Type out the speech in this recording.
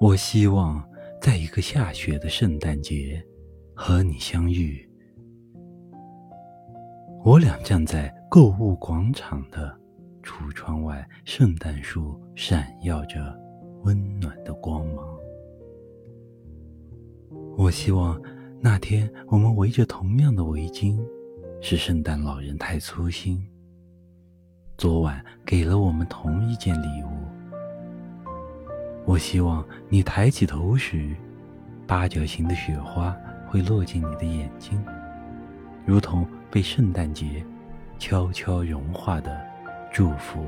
我希望在一个下雪的圣诞节和你相遇。我俩站在购物广场的橱窗外，圣诞树闪耀着温暖的光芒。我希望那天我们围着同样的围巾，是圣诞老人太粗心，昨晚给了我们同一件礼物。我希望你抬起头时，八角形的雪花会落进你的眼睛，如同被圣诞节悄悄融化的祝福。